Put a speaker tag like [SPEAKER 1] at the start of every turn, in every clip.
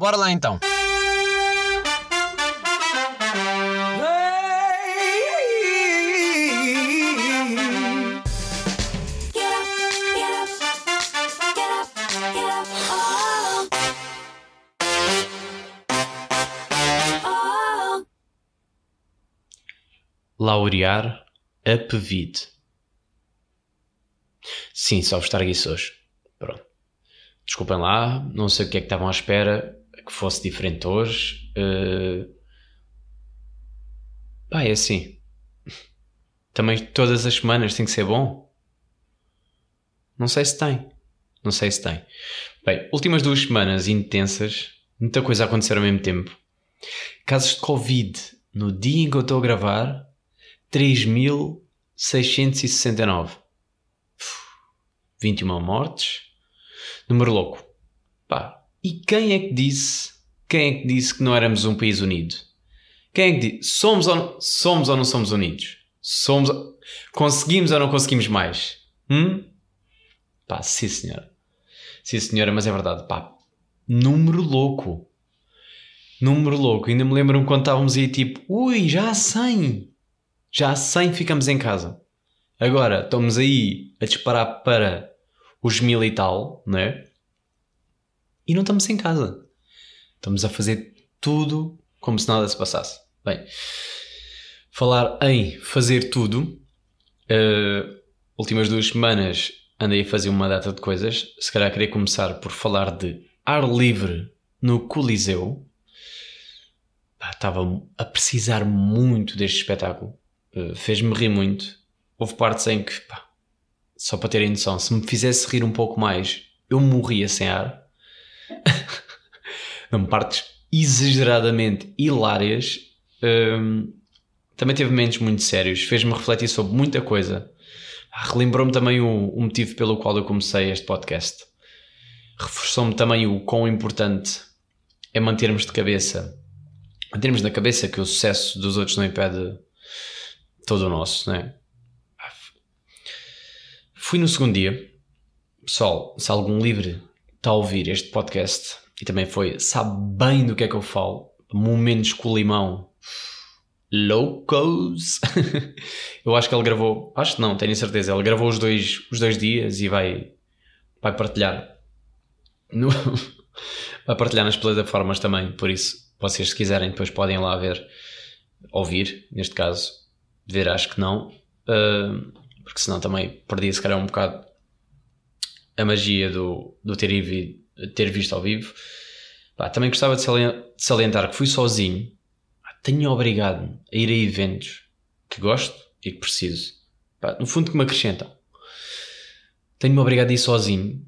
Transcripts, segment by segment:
[SPEAKER 1] Bora lá então.
[SPEAKER 2] Laurear a Pevide. Sim, só vos trago isso hoje. Pronto. Desculpem lá, não sei o que é que estavam à espera que fosse diferente hoje. Uh... Pá, é assim. Também todas as semanas tem que ser bom? Não sei se tem. Não sei se tem. Bem, últimas duas semanas intensas, muita coisa a acontecer ao mesmo tempo. Casos de Covid no dia em que eu estou a gravar, 3.669. 21 mortes. Número louco. Pá, e quem é que disse? Quem é que disse que não éramos um país unido? Quem é que disse? Somos ou, somos ou não somos unidos? Somos. Conseguimos ou não conseguimos mais? Hum? Pá, sim senhora. Sim senhora, mas é verdade. Pá, número louco. Número louco. Ainda me lembro quando estávamos aí tipo, ui, já há 100. Já há 100 ficamos em casa. Agora estamos aí a disparar para os mil e tal, né? E não estamos em casa. Estamos a fazer tudo como se nada se passasse. Bem, falar em fazer tudo. Uh, últimas duas semanas andei a fazer uma data de coisas. Se calhar queria começar por falar de ar livre no Coliseu. estava a precisar muito deste espetáculo. Uh, Fez-me rir muito. Houve partes em que, pá, só para terem noção, se me fizesse rir um pouco mais, eu morria sem ar. Não, partes exageradamente hilárias. Um, também teve momentos muito sérios, fez-me refletir sobre muita coisa. Ah, relembrou-me também o, o, motivo pelo qual eu comecei este podcast. Reforçou-me também o quão importante é mantermos de cabeça, mantermos na cabeça que o sucesso dos outros não impede todo o nosso, né? Fui no segundo dia. Pessoal, se algum livre está a ouvir este podcast e também foi, sabe bem do que é que eu falo, momentos com o limão, loucos. eu acho que ele gravou, acho que não, tenho certeza, ele gravou os dois, os dois dias e vai, vai partilhar. No, vai partilhar nas plataformas também, por isso, vocês se quiserem depois podem lá ver, ouvir, neste caso, ver acho que não, uh, porque senão também perdia se calhar um bocado a magia do, do ter, ter visto ao vivo. Pá, também gostava de salientar que fui sozinho. tenho obrigado a ir a eventos que gosto e que preciso. Pá, no fundo, que me acrescentam. Tenho-me obrigado a ir sozinho.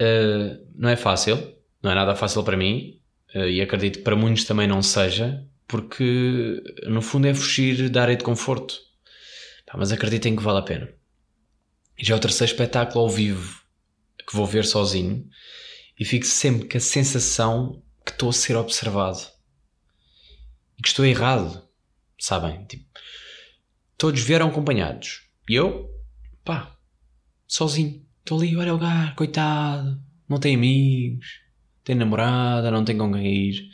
[SPEAKER 2] Uh, não é fácil. Não é nada fácil para mim. Uh, e acredito que para muitos também não seja. Porque, no fundo, é fugir da área de conforto. Mas acreditem que vale a pena. E já é o terceiro espetáculo ao vivo que vou ver sozinho e fico sempre com a sensação que estou a ser observado e que estou errado, sabem? Tipo, todos vieram acompanhados e eu, pá, sozinho. Estou ali, olha o lugar, coitado, não tem amigos, tem namorada, não tem com quem ir.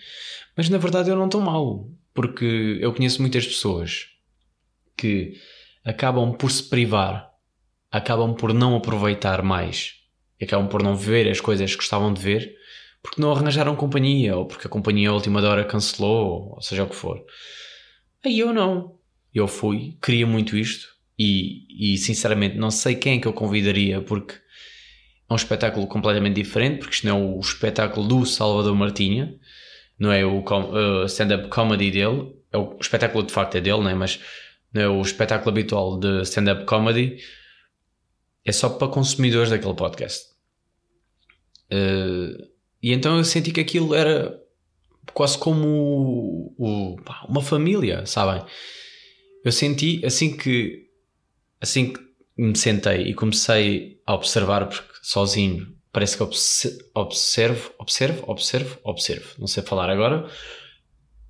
[SPEAKER 2] Mas na verdade eu não estou mal, porque eu conheço muitas pessoas que acabam por se privar, acabam por não aproveitar mais e acabam por não ver as coisas que gostavam de ver porque não arranjaram companhia ou porque a companhia a última hora cancelou, ou seja o que for. Aí eu não. Eu fui, queria muito isto e, e sinceramente não sei quem é que eu convidaria porque é um espetáculo completamente diferente, porque isto não é o espetáculo do Salvador Martinha, não é o uh, stand-up comedy dele, é o, espetáculo de facto é dele, não é? mas não é o espetáculo habitual de stand-up comedy é só para consumidores daquele podcast. Uh, e então eu senti que aquilo era quase como o, o, uma família, sabem? Eu senti assim que assim que me sentei e comecei a observar, porque sozinho parece que observo, observo, observo, observo, não sei falar agora.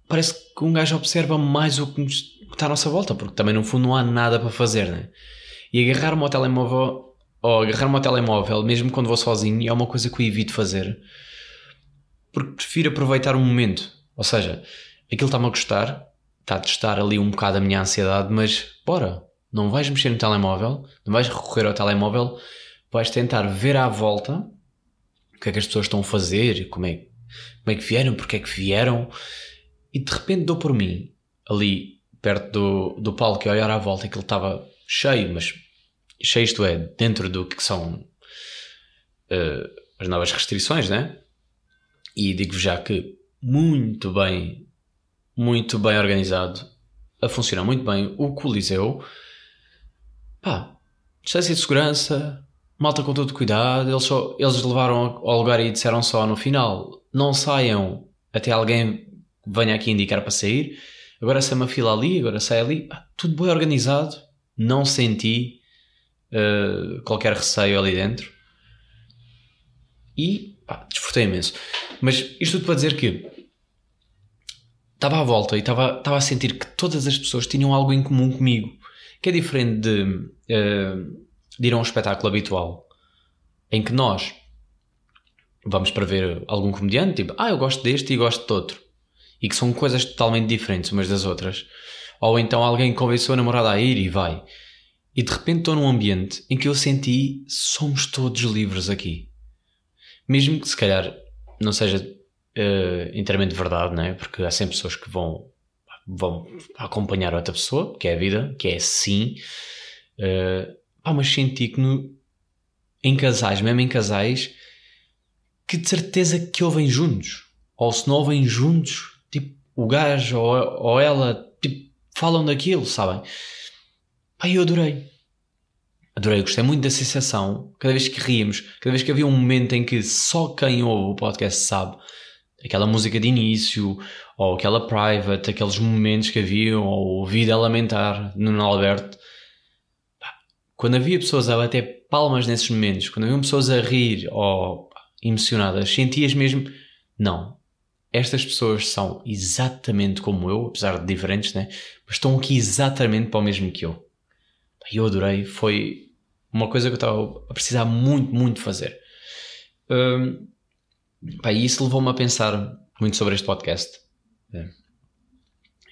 [SPEAKER 2] Parece que um gajo observa mais o que está à nossa volta, porque também no fundo não há nada para fazer, né? E agarrar-me ao telemóvel ou agarrar-me ao telemóvel, mesmo quando vou sozinho, é uma coisa que eu evito fazer. porque prefiro aproveitar o momento. Ou seja, aquilo está-me a gostar, está a testar ali um bocado a minha ansiedade, mas bora, não vais mexer no telemóvel, não vais recorrer ao telemóvel, vais tentar ver à volta o que é que as pessoas estão a fazer, como é, como é que vieram, porque é que vieram, e de repente dou por mim, ali perto do, do palco, e olhar à volta, que ele estava cheio, mas isto é, dentro do que são uh, as novas restrições, né? E digo-vos já que muito bem, muito bem organizado, a funcionar muito bem o Coliseu. Pá, distância de segurança, malta com todo cuidado, eles, só, eles levaram ao lugar e disseram só no final: não saiam até alguém venha aqui indicar para sair. Agora sai uma fila ali, agora sai ali. tudo bem organizado. Não senti uh, qualquer receio ali dentro. E pá, desfrutei imenso. Mas isto tudo para dizer que estava à volta e estava, estava a sentir que todas as pessoas tinham algo em comum comigo, que é diferente de, uh, de ir a um espetáculo habitual, em que nós vamos para ver algum comediante, tipo, ah, eu gosto deste e gosto de outro, e que são coisas totalmente diferentes umas das outras. Ou então alguém convenceu a namorada a ir e vai. E de repente estou num ambiente em que eu senti somos todos livres aqui. Mesmo que se calhar não seja uh, inteiramente verdade, não é? Porque há sempre pessoas que vão, vão acompanhar outra pessoa, que é a vida, que é assim. Uh, pá, mas senti que no, em casais, mesmo em casais, que de certeza que ouvem juntos. Ou se não ouvem juntos, tipo, o gajo ou, ou ela, tipo, falam daquilo, sabem? Pá, eu adorei. Adorei, gostei muito da sensação. Cada vez que ríamos, cada vez que havia um momento em que só quem ouve o podcast sabe, aquela música de início, ou aquela private, aqueles momentos que haviam, ou vídeo a lamentar no Alberto. Quando havia pessoas a bater palmas nesses momentos, quando havia pessoas a rir ou emocionadas, sentias mesmo, não, estas pessoas são exatamente como eu, apesar de diferentes, né? mas estão aqui exatamente para o mesmo que eu. Eu adorei, foi uma coisa que eu estava a precisar muito, muito fazer. Um, Pá, e isso levou-me a pensar muito sobre este podcast. É.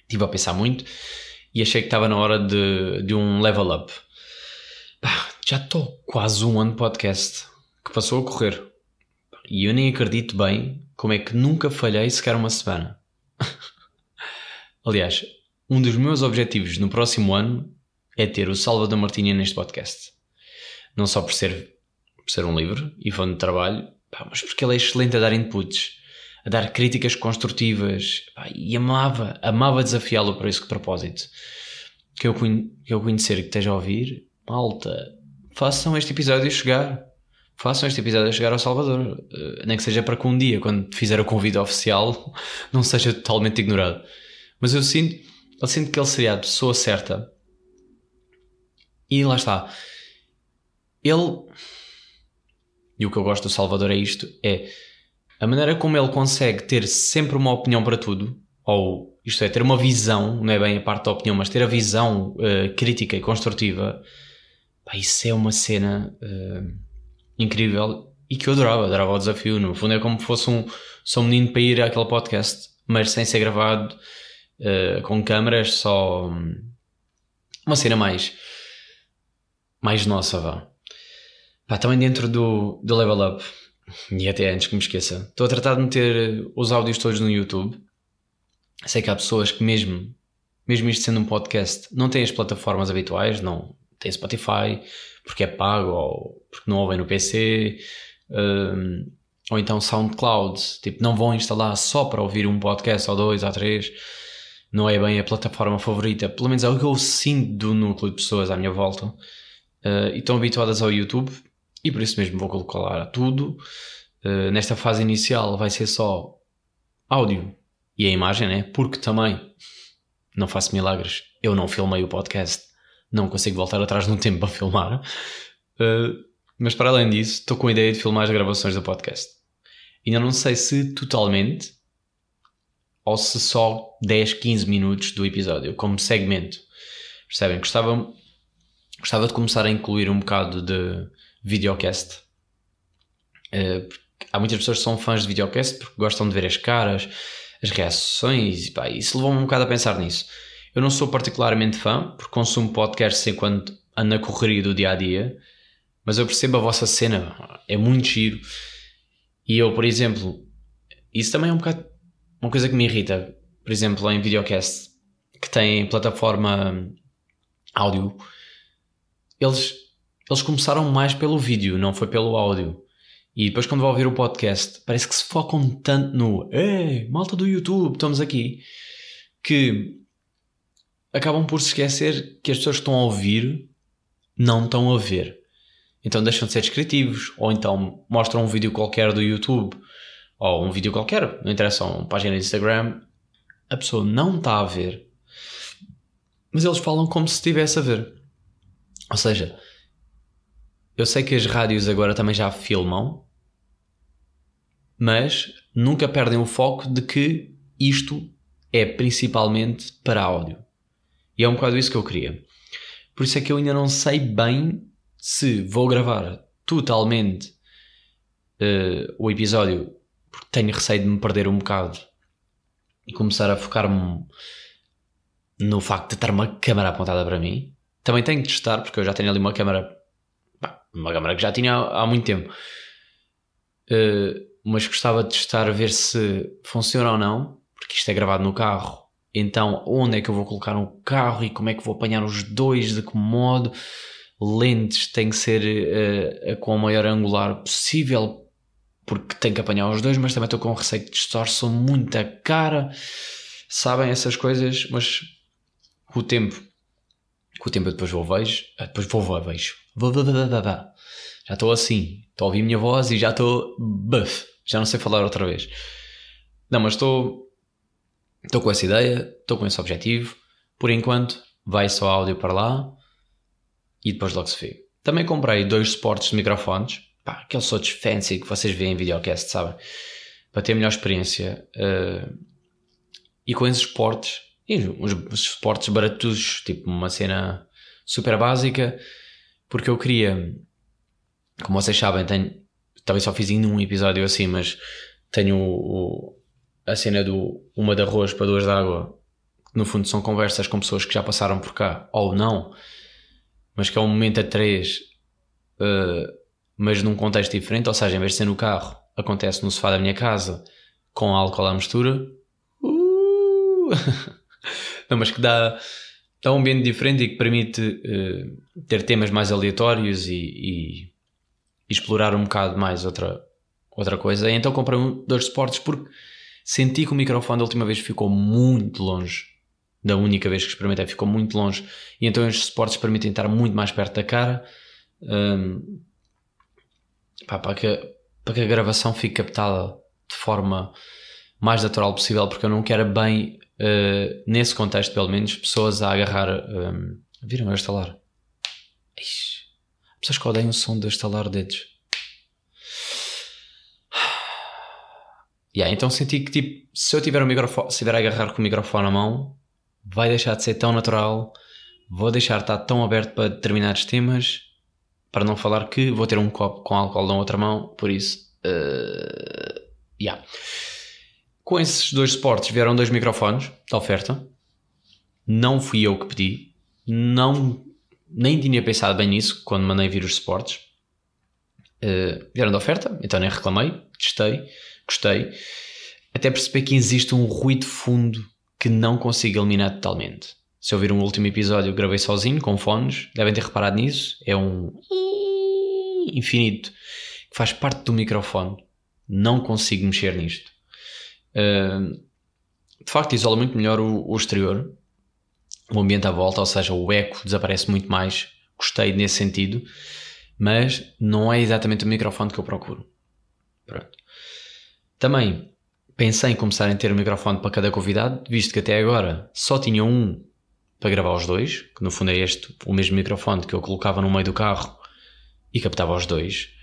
[SPEAKER 2] Estive a pensar muito e achei que estava na hora de, de um level up. Pá, já estou quase um ano de podcast que passou a correr. E eu nem acredito bem como é que nunca falhei sequer uma semana. Aliás, um dos meus objetivos no próximo ano é ter o Salvador Martinha neste podcast. Não só por ser, por ser um livro e fã de trabalho, Pá, mas porque ele é excelente a dar inputs, a dar críticas construtivas pá, e amava, amava desafiá-lo para esse propósito. Que eu, que eu conhecer que esteja a ouvir, malta, façam este episódio chegar. Façam este episódio chegar ao Salvador. Uh, nem que seja para que um dia, quando fizer o convite oficial, não seja totalmente ignorado. Mas eu sinto, eu sinto que ele seria a pessoa certa. E lá está. Ele e o que eu gosto do Salvador é isto: é a maneira como ele consegue ter sempre uma opinião para tudo, ou isto é, ter uma visão, não é bem a parte da opinião, mas ter a visão uh, crítica e construtiva. Pá, isso é uma cena uh, incrível e que eu adorava, adorava o desafio. No fundo, é como se fosse um, sou um menino para ir àquele podcast, mas sem ser gravado, uh, com câmaras, só um, uma cena mais, mais nossa, vá. Pá, também dentro do, do Level Up, e até antes que me esqueça, estou a tratar de meter os áudios todos no YouTube. Sei que há pessoas que, mesmo, mesmo isto sendo um podcast, não têm as plataformas habituais, não têm Spotify, porque é pago, ou porque não ouvem no PC, um, ou então SoundCloud, tipo, não vão instalar só para ouvir um podcast, ou dois, ou três. Não é bem a plataforma favorita, pelo menos é o que eu sinto do núcleo de pessoas à minha volta. Uh, e estão habituadas ao YouTube e por isso mesmo vou colocar tudo. Uh, nesta fase inicial vai ser só áudio e a imagem, né? Porque também não faço milagres. Eu não filmei o podcast, não consigo voltar atrás no tempo para filmar. Uh, mas para além disso, estou com a ideia de filmar as gravações do podcast. Ainda não sei se totalmente ou se só 10, 15 minutos do episódio, como segmento. Percebem? Gostava, gostava de começar a incluir um bocado de videocast. Uh, há muitas pessoas que são fãs de videocast porque gostam de ver as caras, as reações, e pá, isso levou-me um bocado a pensar nisso. Eu não sou particularmente fã, porque consumo podcasts enquanto ando na correria do dia a dia, mas eu percebo a vossa cena, é muito giro. E eu, por exemplo, isso também é um bocado uma coisa que me irrita, por exemplo, em videocast, que tem plataforma áudio, eles, eles começaram mais pelo vídeo, não foi pelo áudio. E depois, quando vou ouvir o podcast, parece que se focam tanto no Ei, malta do YouTube, estamos aqui, que acabam por se esquecer que as pessoas que estão a ouvir não estão a ver. Então deixam de ser descritivos, ou então mostram um vídeo qualquer do YouTube, ou um vídeo qualquer, não interessa, uma página de Instagram, a pessoa não está a ver, mas eles falam como se estivesse a ver. Ou seja, eu sei que as rádios agora também já filmam, mas nunca perdem o foco de que isto é principalmente para áudio. E é um bocado isso que eu queria. Por isso é que eu ainda não sei bem se vou gravar totalmente uh, o episódio, porque tenho receio de me perder um bocado e começar a focar-me no facto de ter uma câmera apontada para mim. Também tenho que testar, porque eu já tenho ali uma câmera, uma câmera que já tinha há, há muito tempo. Uh, mas gostava de testar ver se funciona ou não, porque isto é gravado no carro. Então, onde é que eu vou colocar um carro e como é que vou apanhar os dois, de que modo? Lentes tem que ser uh, com o maior angular possível, porque tenho que apanhar os dois, mas também estou com receio que distorçam muito a cara. Sabem essas coisas, mas o tempo, com o tempo eu depois vou vejo, ah, depois vou, vou vejo. Já estou assim, estou a ouvir a minha voz e já estou buff já não sei falar outra vez. Não, mas estou estou com essa ideia, estou com esse objetivo. Por enquanto, vai só áudio para lá e depois logo se vê. Também comprei dois suportes de microfones, pá, aqueles outros fancy que vocês veem em videocast, sabem? Para ter melhor experiência. Uh, e com esses suportes, e uns, suportes baratos, tipo uma cena super básica, porque eu queria, como vocês sabem, tenho, talvez só fiz ainda um episódio assim, mas tenho o, o, a cena do uma de arroz para duas de água, que no fundo são conversas com pessoas que já passaram por cá, ou não, mas que é um momento a três, uh, mas num contexto diferente, ou seja, em vez de ser no carro, acontece no sofá da minha casa, com álcool à mistura. Uh! não, mas que dá, dá um ambiente diferente e que permite uh, ter temas mais aleatórios e, e explorar um bocado mais outra, outra coisa. E então comprei um, dois suportes porque senti que o microfone da última vez ficou muito longe. Da única vez que experimentei, ficou muito longe. E então estes suportes permitem estar muito mais perto da cara. Um, pá, para, que, para que a gravação fique captada de forma mais natural possível, porque eu não quero bem, uh, nesse contexto pelo menos, pessoas a agarrar. Um, viram eu estalar? Pessoas que odeiam o som de estalar dedos. Yeah, então senti que tipo, se eu tiver o microfone, se tiver a agarrar com o microfone na mão, vai deixar de ser tão natural, vou deixar de estar tão aberto para determinados temas, para não falar que vou ter um copo com álcool na outra mão, por isso, uh, yeah. Com esses dois suportes vieram dois microfones da oferta. Não fui eu que pedi, não nem tinha pensado bem nisso quando mandei vir os suportes. Uh, vieram da oferta, então nem reclamei, testei, gostei. Até perceber que existe um ruído fundo que não consigo eliminar totalmente. Se ouviram um último episódio, gravei sozinho, com fones, devem ter reparado nisso. É um infinito que faz parte do microfone. Não consigo mexer nisto. De facto, isola muito melhor o, o exterior, o ambiente à volta, ou seja, o eco desaparece muito mais. Gostei nesse sentido, mas não é exatamente o microfone que eu procuro. Pronto. Também pensei em começar a ter um microfone para cada convidado, visto que até agora só tinha um para gravar os dois, que no fundo é este, o mesmo microfone que eu colocava no meio do carro e captava os dois.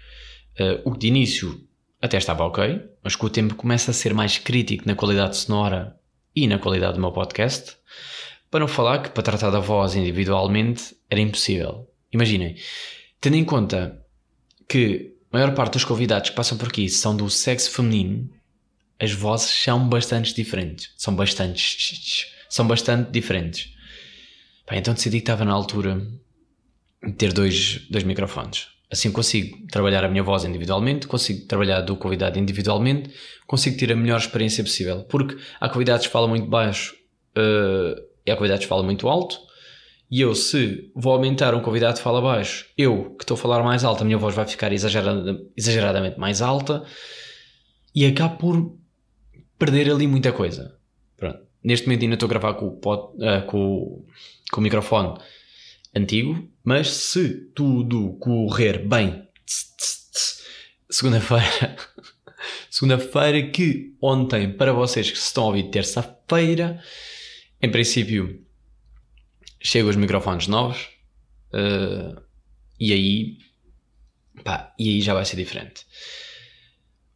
[SPEAKER 2] Uh, o que de início até estava ok, mas com o tempo começa a ser mais crítico na qualidade sonora e na qualidade do meu podcast. Para não falar que para tratar da voz individualmente era impossível. Imaginem, tendo em conta que a maior parte dos convidados que passam por aqui são do sexo feminino, as vozes são bastante diferentes. São bastante. São bastante diferentes. Pá, então decidi que estava na altura de ter dois, dois microfones. Assim consigo trabalhar a minha voz individualmente, consigo trabalhar do convidado individualmente, consigo ter a melhor experiência possível. Porque há convidados que falam muito baixo uh, e há convidados que falam muito alto. E eu, se vou aumentar um convidado que fala baixo, eu que estou a falar mais alto, a minha voz vai ficar exagerada, exageradamente mais alta e acabo por perder ali muita coisa. Pronto. Neste momento ainda estou a gravar com uh, com, com o microfone antigo, mas se tudo correr bem, segunda-feira, segunda-feira que ontem, para vocês que se estão a ouvir terça-feira, em princípio chegam os microfones novos uh, e aí pá, e aí já vai ser diferente.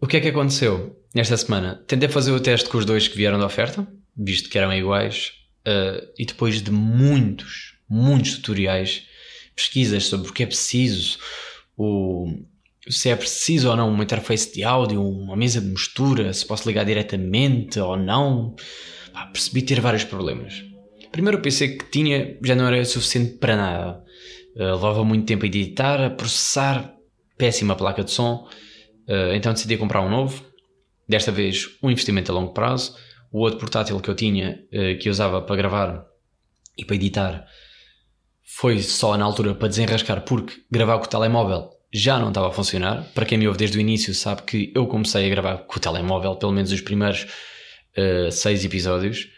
[SPEAKER 2] O que é que aconteceu nesta semana? Tentei fazer o teste com os dois que vieram da oferta, visto que eram iguais, uh, e depois de muitos, muitos tutoriais, pesquisas sobre o que é preciso, o, se é preciso ou não uma interface de áudio, uma mesa de mistura, se posso ligar diretamente ou não, pá, percebi ter vários problemas. Primeiro o PC que tinha já não era suficiente para nada. Uh, levava muito tempo a editar, a processar, péssima placa de som, uh, então decidi comprar um novo. Desta vez um investimento a longo prazo. O outro portátil que eu tinha, uh, que eu usava para gravar e para editar, foi só na altura para desenrascar, porque gravar com o telemóvel já não estava a funcionar. Para quem me ouve desde o início sabe que eu comecei a gravar com o telemóvel, pelo menos os primeiros uh, seis episódios.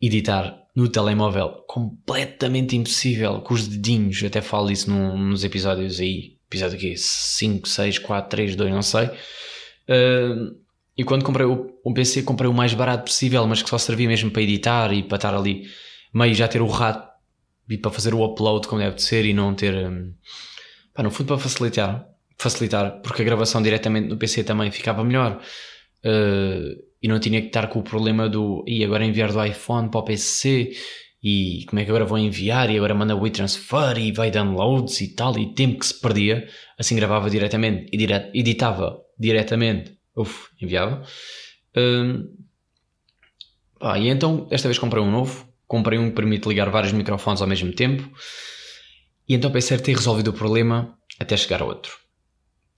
[SPEAKER 2] Editar no telemóvel completamente impossível, com os dedinhos, até falo isso num, nos episódios aí, episódio aqui 5, 6, 4, 3, 2, não sei. Uh, e quando comprei o, o PC, comprei o mais barato possível, mas que só servia mesmo para editar e para estar ali meio já ter o rato e para fazer o upload como deve de ser e não ter. Um, pá, no fundo, para facilitar, facilitar, porque a gravação diretamente no PC também ficava melhor. Uh, e não tinha que estar com o problema do e agora enviar do iPhone para o PC e como é que agora vou enviar e agora manda o WeTransfer e vai downloads e tal e tempo que se perdia assim gravava diretamente e dire editava diretamente uf, enviava um, ah, e então esta vez comprei um novo comprei um que permite ligar vários microfones ao mesmo tempo. E então pensei ter resolvido o problema até chegar a outro.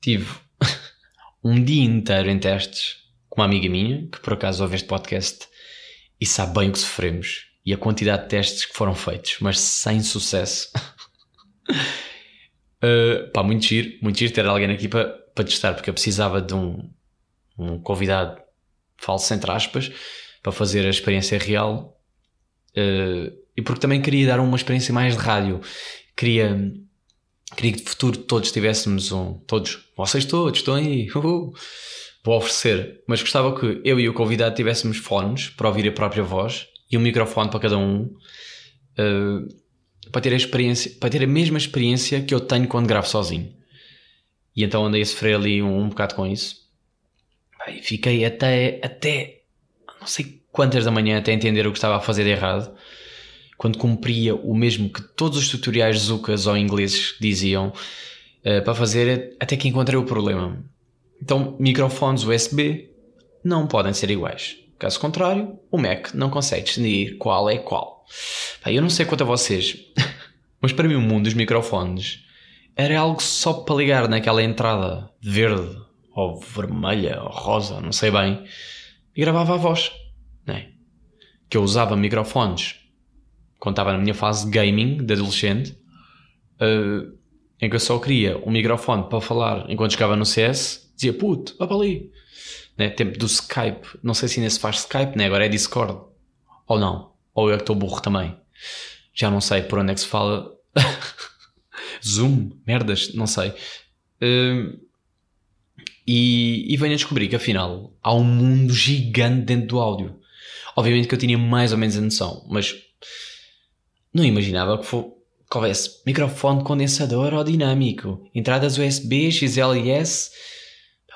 [SPEAKER 2] Tive um dia inteiro em testes com uma amiga minha, que por acaso ouve este podcast e sabe bem o que sofremos e a quantidade de testes que foram feitos, mas sem sucesso. uh, pá, muito giro, muito giro ter alguém aqui para, para testar, porque eu precisava de um, um convidado falso, entre aspas, para fazer a experiência real uh, e porque também queria dar uma experiência mais de rádio. Queria, queria que de futuro todos tivéssemos um. Todos, vocês todos, estão aí. Uhul vou oferecer, mas gostava que eu e o convidado tivéssemos fones para ouvir a própria voz e um microfone para cada um uh, para ter a experiência, para ter a mesma experiência que eu tenho quando gravo sozinho. E então andei a sofrer ali um, um bocado com isso. E fiquei até, até não sei quantas da manhã até entender o que estava a fazer de errado. Quando cumpria o mesmo que todos os tutoriais Zucas ou ingleses diziam uh, para fazer, até que encontrei o problema. Então, microfones USB não podem ser iguais. Caso contrário, o Mac não consegue distinguir qual é qual. eu não sei quanto a vocês, mas para mim o mundo dos microfones era algo só para ligar naquela entrada verde ou vermelha ou rosa, não sei bem, e gravava a voz. Né? Que eu usava microfones quando estava na minha fase de gaming de adolescente, uh, em que eu só queria um microfone para falar enquanto jogava no CS dizia puto, vá para ali. Né? Tempo do Skype, não sei se ainda se faz Skype, né? agora é Discord. Ou não. Ou eu é que estou burro também. Já não sei por onde é que se fala. Zoom, merdas, não sei. Uh, e, e venho a descobrir que afinal há um mundo gigante dentro do áudio. Obviamente que eu tinha mais ou menos a noção, mas não imaginava que, for, que houvesse microfone condensador ou dinâmico, entradas USB, XLS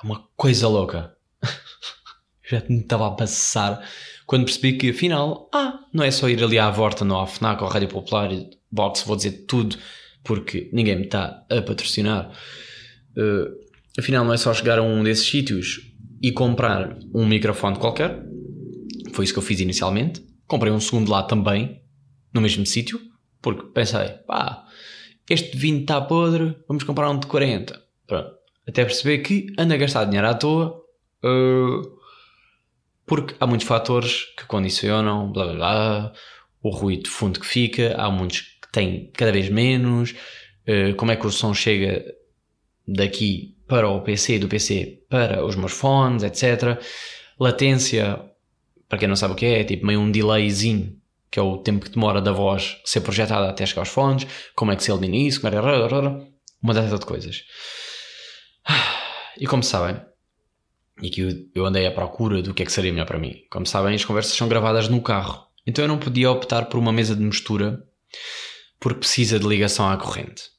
[SPEAKER 2] uma coisa louca. Já me estava a passar quando percebi que afinal, ah, não é só ir ali à volta no FNAC ou Rádio Popular e Box, vou dizer tudo porque ninguém me está a patrocinar. Uh, afinal não é só chegar a um desses sítios e comprar um microfone qualquer. Foi isso que eu fiz inicialmente. Comprei um segundo lá também, no mesmo sítio, porque pensei, pá, este vinho está podre, vamos comprar um de 40. Pronto. Até perceber que anda a gastar dinheiro à toa, uh, porque há muitos fatores que condicionam, blá blá blá, o ruído de fundo que fica, há muitos que têm cada vez menos, uh, como é que o som chega daqui para o PC, do PC para os meus fones, etc. Latência, para quem não sabe o que é, é tipo meio um delayzinho que é o tempo que demora da voz ser projetada até chegar aos fones, como é que se elimina isso, como é... uma data de coisas. E como sabem, e aqui eu andei à procura do que é que seria melhor para mim. Como sabem, as conversas são gravadas no carro, então eu não podia optar por uma mesa de mistura porque precisa de ligação à corrente.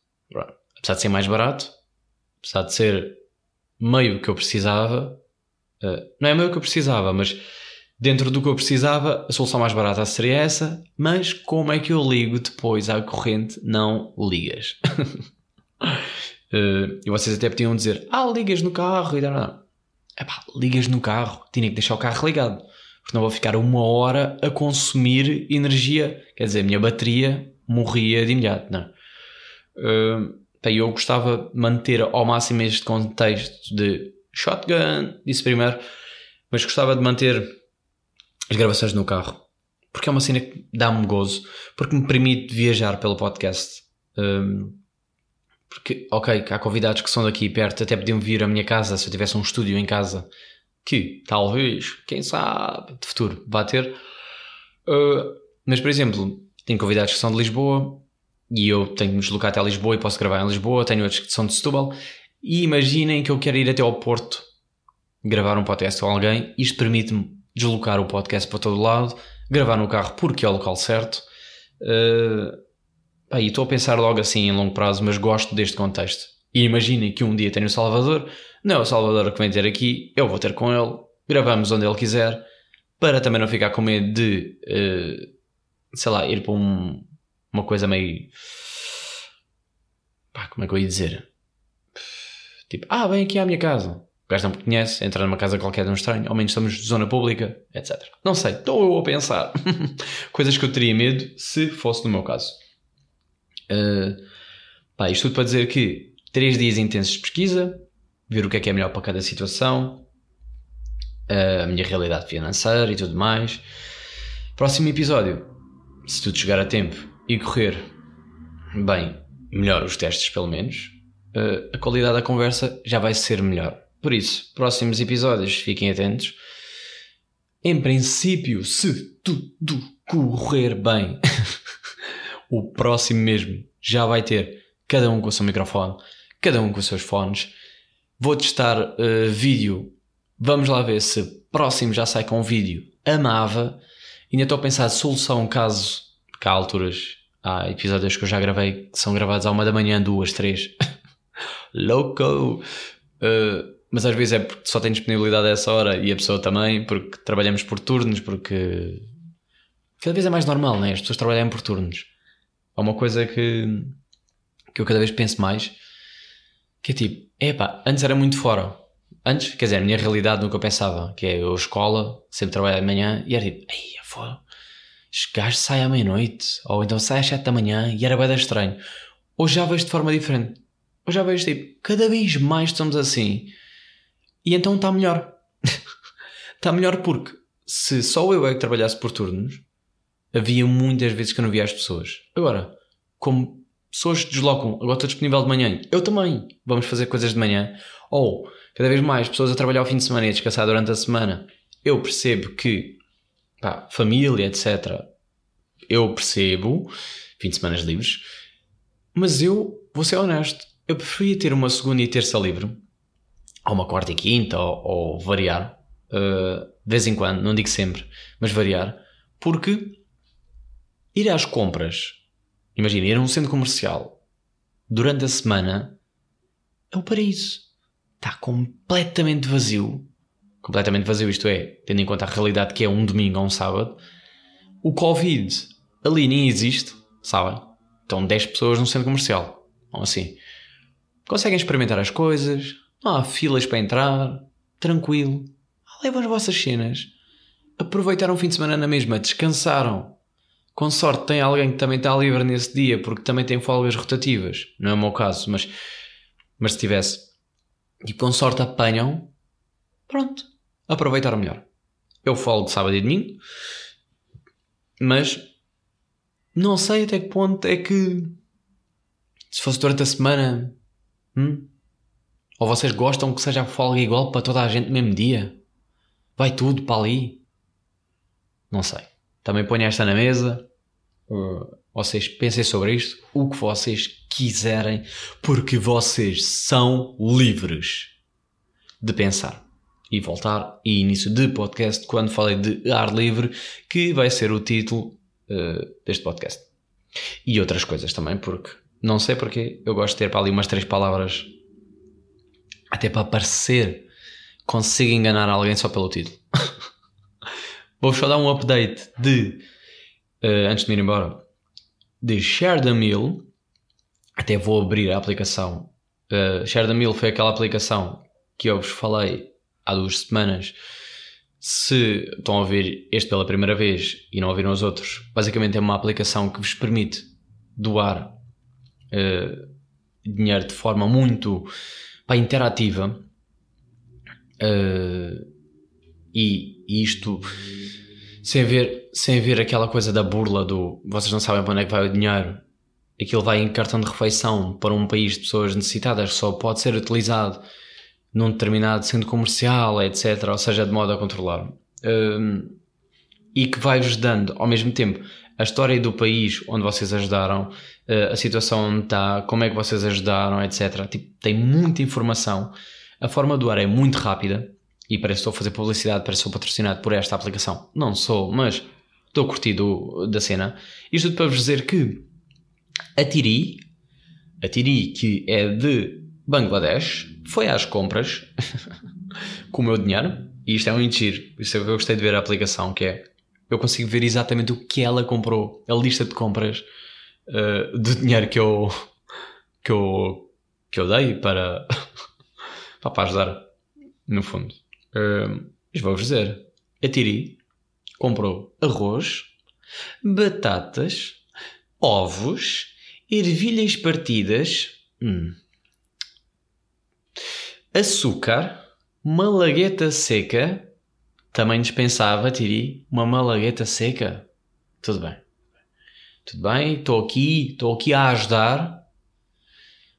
[SPEAKER 2] Apesar de ser mais barato, apesar de ser meio que eu precisava, eh, não é meio que eu precisava, mas Dentro do que eu precisava, a solução mais barata seria essa, mas como é que eu ligo depois à corrente? Não ligas. uh, e vocês até podiam dizer, ah, ligas no carro e não. Epá, ligas no carro, tinha que deixar o carro ligado, porque não vou ficar uma hora a consumir energia, quer dizer, a minha bateria morria de imediato, não. Uh, eu gostava de manter ao máximo este contexto de shotgun, disse primeiro, mas gostava de manter as gravações no carro. Porque é uma cena que dá-me gozo, porque me permite viajar pelo podcast. Um, porque, ok, há convidados que são daqui perto, até podiam vir à minha casa se eu tivesse um estúdio em casa, que talvez, quem sabe, de futuro vá ter. Uh, mas, por exemplo, tenho convidados que são de Lisboa e eu tenho que me deslocar até Lisboa e posso gravar em Lisboa, tenho outros que são de Setúbal. E imaginem que eu quero ir até ao Porto gravar um podcast com alguém, isto permite-me deslocar o podcast para todo lado, gravar no carro porque é o local certo. Uh, e estou a pensar logo assim em longo prazo, mas gosto deste contexto. E imaginem que um dia tenho o Salvador, não é o Salvador que vem ter aqui, eu vou ter com ele, gravamos onde ele quiser, para também não ficar com medo de, uh, sei lá, ir para um, uma coisa meio. Pá, como é que eu ia dizer? Tipo, ah, vem aqui à minha casa gajo não me conhece, entra numa casa qualquer de um estranho, ao menos estamos de zona pública, etc. Não sei, estou eu a pensar. Coisas que eu teria medo se fosse no meu caso. Uh, pá, isto tudo para dizer que três dias intensos de pesquisa, ver o que é que é melhor para cada situação, a minha realidade financeira e tudo mais. Próximo episódio, se tudo chegar a tempo e correr bem, melhor os testes pelo menos, uh, a qualidade da conversa já vai ser melhor. Por isso, próximos episódios, fiquem atentos. Em princípio, se tudo correr bem, o próximo mesmo já vai ter cada um com o seu microfone, cada um com os seus fones. Vou testar uh, vídeo. Vamos lá ver se próximo já sai com vídeo. Amava. Ainda estou a pensar solução caso, porque há alturas, há episódios que eu já gravei que são gravados à uma da manhã, duas, três. Louco! Uh, mas às vezes é porque só tem disponibilidade a essa hora e a pessoa também, porque trabalhamos por turnos, porque cada vez é mais normal, né? As pessoas trabalharem por turnos. É uma coisa que, que eu cada vez penso mais, que é tipo, epá, antes era muito fora. Antes, quer dizer, a minha realidade eu pensava, que é eu escola, sempre trabalho de manhã, e era tipo, é foda, este sai à meia-noite, ou então sai às sete da manhã, e era bem estranho. Hoje já vejo de forma diferente. Hoje já vejo tipo, cada vez mais estamos assim e então está melhor. está melhor porque se só eu é que trabalhasse por turnos, havia muitas vezes que eu não via as pessoas. Agora, como pessoas deslocam, agora estou disponível de manhã, eu também, vamos fazer coisas de manhã. Ou, cada vez mais, pessoas a trabalhar ao fim de semana e a descansar durante a semana. Eu percebo que, pá, família, etc. Eu percebo, fim de semanas livres, mas eu vou ser honesto, eu preferia ter uma segunda e terça livre ou uma quarta e quinta, ou, ou variar, uh, de vez em quando, não digo sempre, mas variar, porque ir às compras, imagina, ir a um centro comercial durante a semana é o paraíso. Está completamente vazio. Completamente vazio, isto é, tendo em conta a realidade que é um domingo ou um sábado. O Covid ali nem existe, sabem? Estão 10 pessoas num centro comercial. Ou assim. Conseguem experimentar as coisas, não há filas para entrar, tranquilo. Levam as vossas cenas. Aproveitaram o fim de semana na mesma, descansaram. Com sorte tem alguém que também está livre nesse dia porque também tem folgas rotativas. Não é o meu caso, mas, mas se tivesse. E com sorte apanham, pronto, aproveitaram melhor. Eu folgo sábado e domingo, mas não sei até que ponto é que se fosse durante a semana, hum? Ou vocês gostam que seja folga igual para toda a gente no mesmo dia? Vai tudo para ali? Não sei. Também ponho esta na mesa. Uh, vocês pensem sobre isto, o que vocês quiserem, porque vocês são livres de pensar e voltar. E início de podcast, quando falei de ar livre, que vai ser o título uh, deste podcast. E outras coisas também, porque não sei porque eu gosto de ter para ali umas três palavras, até para parecer consigo enganar alguém só pelo título. Vou-vos só dar um update de, uh, antes de me ir embora, de Share the Meal. Até vou abrir a aplicação. Uh, Share the Meal foi aquela aplicação que eu vos falei há duas semanas. Se estão a ouvir este pela primeira vez e não ouviram os outros, basicamente é uma aplicação que vos permite doar uh, dinheiro de forma muito pá, interativa Uh, e, e, isto sem ver, sem ver aquela coisa da burla do vocês não sabem para onde é que vai o dinheiro, aquilo vai em cartão de refeição para um país de pessoas necessitadas, só pode ser utilizado num determinado centro comercial, etc. Ou seja, de modo a controlar. Uh, e que vai-vos dando ao mesmo tempo a história do país onde vocês ajudaram, uh, a situação onde está, como é que vocês ajudaram, etc. Tipo, tem muita informação a forma do ar é muito rápida e parece que estou a fazer publicidade, parece que sou patrocinado por esta aplicação. Não sou, mas estou curtido da cena. Isto tudo para vos dizer que a Tiri, a Tiri que é de Bangladesh, foi às compras com o meu dinheiro e isto é um enchir. Isso é o que eu gostei de ver a aplicação, que é eu consigo ver exatamente o que ela comprou, a lista de compras uh, do dinheiro que eu, que eu, que eu dei para para ajudar, no fundo. Uh, vou-vos dizer: a Tiri comprou arroz, batatas, ovos, ervilhas partidas, hum, açúcar, malagueta seca. Também dispensava, Tiri, uma malagueta seca. Tudo bem. Tudo bem, estou aqui, estou aqui a ajudar.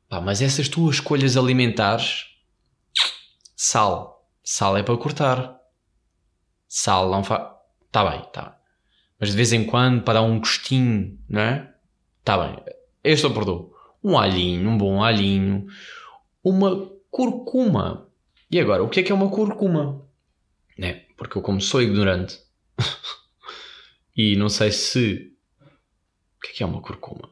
[SPEAKER 2] Pá, mas essas tuas escolhas alimentares Sal. Sal é para cortar. Sal não faz. Está bem, está. Mas de vez em quando, para dar um gostinho, não é? Está bem. Este eu perdoo. Um alhinho, um bom alhinho. Uma curcuma. E agora, o que é que é uma curcuma? Porque eu, como sou ignorante e não sei se. O que é que é uma curcuma?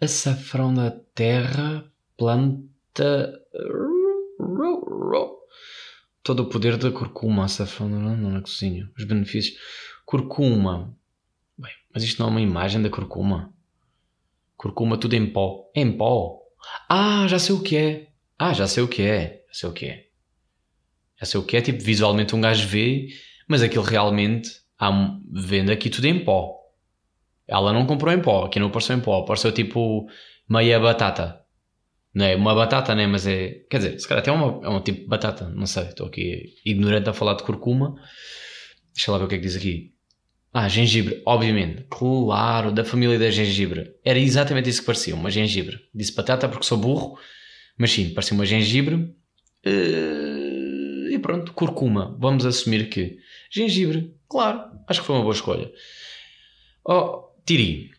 [SPEAKER 2] Açafrão da terra, planta Todo o poder da curcuma, açafrão na cozinha. Os benefícios. Curcuma. Bem, mas isto não é uma imagem da curcuma? Curcuma tudo em pó. Em pó? Ah, já sei o que é. Ah, já sei o que é. Já sei o que é. Já sei o que é. Tipo, visualmente um gajo vê, mas aquilo realmente há, vende aqui tudo em pó. Ela não comprou em pó. Aqui não apareceu em pó. Apareceu tipo meia batata. Não é uma batata, né? Mas é. Quer dizer, se calhar até é, uma, é um tipo de batata, não sei. Estou aqui ignorante a falar de curcuma. Deixa lá ver o que é que diz aqui. Ah, gengibre, obviamente. Claro, da família da gengibre. Era exatamente isso que parecia, uma gengibre. Disse batata porque sou burro, mas sim, parecia uma gengibre. Uh, e pronto, curcuma. Vamos assumir que. Gengibre, claro, acho que foi uma boa escolha. Oh, Tiri,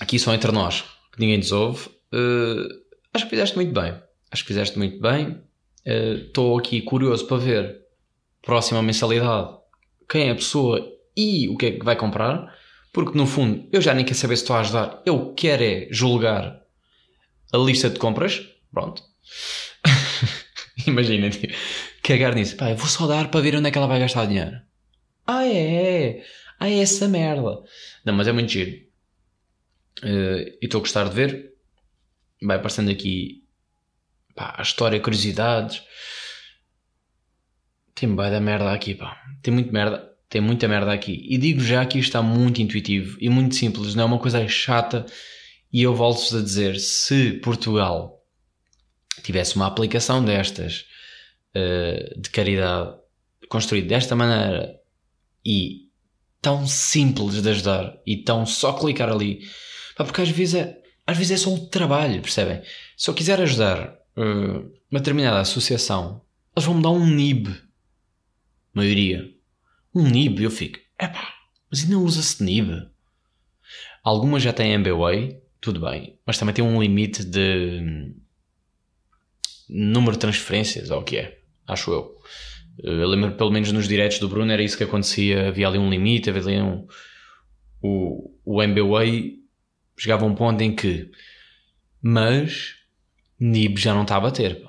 [SPEAKER 2] aqui só entre nós, que ninguém nos ouve. Uh, Acho que fizeste muito bem. Acho que fizeste muito bem. Estou uh, aqui curioso para ver próxima mensalidade quem é a pessoa e o que é que vai comprar, porque no fundo eu já nem quero saber se estou a ajudar, eu quero é julgar a lista de compras. Pronto. Imagina, cagar nisso. Pá, vou só dar para ver onde é que ela vai gastar dinheiro. Ah, é? Ah, é essa merda. Não, mas é muito giro. Uh, e estou a gostar de ver vai aparecendo aqui pá, a história, curiosidades. Tem bem da merda aqui, pá. Tem muito merda, tem muita merda aqui. E digo já que isto está muito intuitivo e muito simples, não é uma coisa chata. E eu volto-vos a dizer: se Portugal tivesse uma aplicação destas uh, de caridade construída desta maneira e tão simples de ajudar e tão só clicar ali, pá, porque às vezes é, às vezes é só um trabalho, percebem? Se eu quiser ajudar uh, uma determinada associação, eles vão me dar um NIB, maioria, um NIB, eu fico, epá, mas ainda usa-se NIB. Algumas já têm MBWay, tudo bem, mas também tem um limite de hum, número de transferências, ou o que é, acho eu. Eu lembro, pelo menos nos diretos do Bruno, era isso que acontecia. Havia ali um limite, havia ali um. O, o MBWay chegava a um ponto em que. Mas. NIB já não está a bater.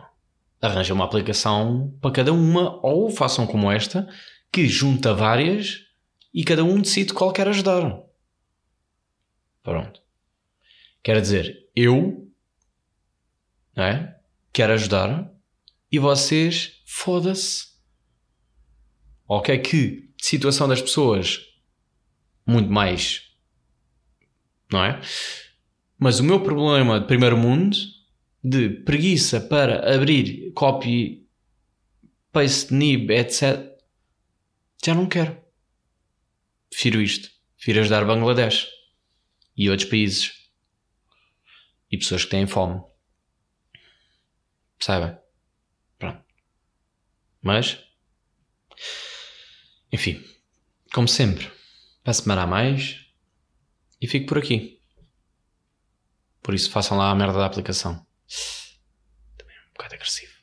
[SPEAKER 2] Arranja uma aplicação para cada uma, ou façam como esta, que junta várias e cada um decide qual quer ajudar. Pronto. Quer dizer, eu. Não é? Quero ajudar e vocês, foda-se Ok, que situação das pessoas muito mais, não é? Mas o meu problema de primeiro mundo, de preguiça para abrir copy, paste, nib, etc., já não quero. Prefiro isto. Prefiro ajudar Bangladesh e outros países e pessoas que têm fome. Percebem? Mas enfim, como sempre, para a semana a mais e fico por aqui. Por isso façam lá a merda da aplicação. Também é um bocado agressivo.